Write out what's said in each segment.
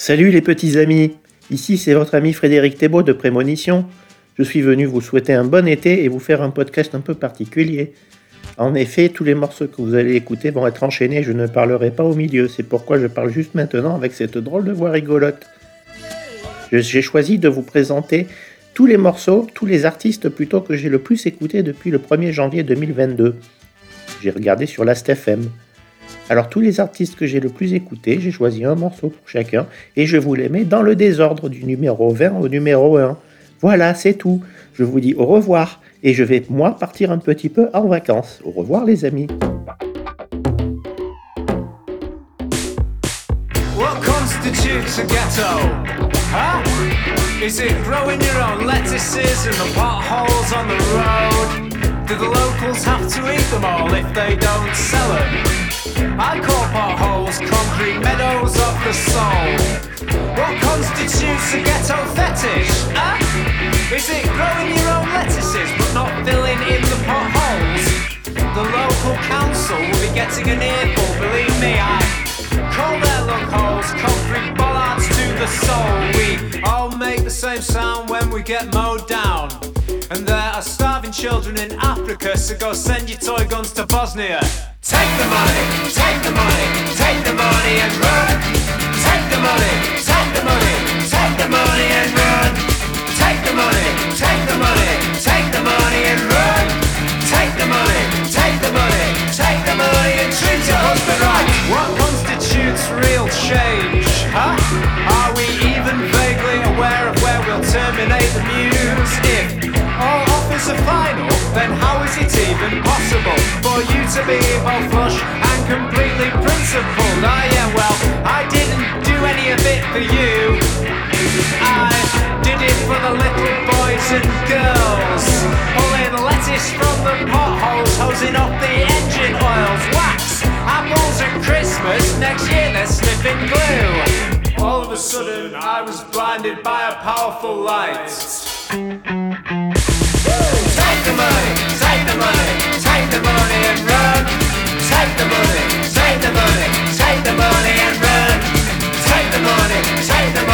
Salut les petits amis, ici c'est votre ami Frédéric Thébault de Prémonition. Je suis venu vous souhaiter un bon été et vous faire un podcast un peu particulier. En effet, tous les morceaux que vous allez écouter vont être enchaînés, je ne parlerai pas au milieu, c'est pourquoi je parle juste maintenant avec cette drôle de voix rigolote. J'ai choisi de vous présenter tous les morceaux, tous les artistes plutôt que j'ai le plus écouté depuis le 1er janvier 2022. J'ai regardé sur Last.fm. Alors tous les artistes que j'ai le plus écoutés, j'ai choisi un morceau pour chacun et je vous les mets dans le désordre du numéro 20 au numéro 1. Voilà, c'est tout. Je vous dis au revoir et je vais moi partir un petit peu en vacances. Au revoir les amis. I call potholes concrete meadows of the soul. What constitutes a ghetto fetish? Huh? Is it growing your own lettuces but not filling in the potholes? The local council will be getting an earful, believe me, I call their loopholes concrete bollards to the soul. We all make the same sound when we get mowed down. And there are starving children in Africa, so go send your toy guns to Bosnia. Take the money, take the money, take the money and run. Take the money, take the money, take the money and run. Take the money, take the money, take the money and run. Take the money, take the money, take the money and treat your husband right. What constitutes real change? Huh? Are we even vaguely aware of where we'll terminate the muse? If all offers are final, then how is it even possible for you to be both flush and completely principled? Ah, I am well, I didn't do any of it for you. I did it for the little boys and girls. Pulling lettuce from the potholes, hosing off the engine oils, wax, apples at Christmas. Next year they're sniffing glue. All of a sudden, I was blinded by a powerful light. Take the money, take the money, take the money take the money, take the money and run. The money, take the money,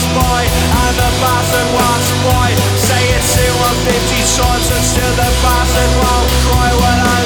watch boy and the bastard watch boy. Say it 250 times and still the bastard won't cry when I.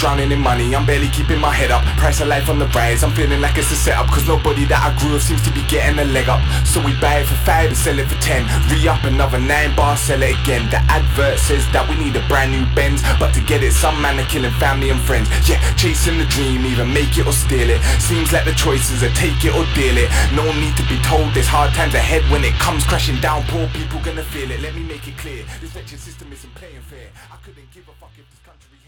drowning in money, I'm barely keeping my head up. Price of life on the rise, I'm feeling like it's a setup. Cause nobody that I grew up seems to be getting a leg up. So we buy it for 5 and sell it for 10 Re-up another 9 bar, sell it again. The advert says that we need a brand new Benz. But to get it, some man are killing family and friends. Yeah, chasing the dream, either make it or steal it. Seems like the choices are take it or deal it. No need to be told. There's hard times ahead. When it comes crashing down, poor people gonna feel it. Let me make it clear, this election system isn't playing fair. I couldn't give a fuck if this country